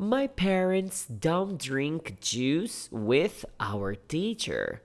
My parents don't drink juice with our teacher.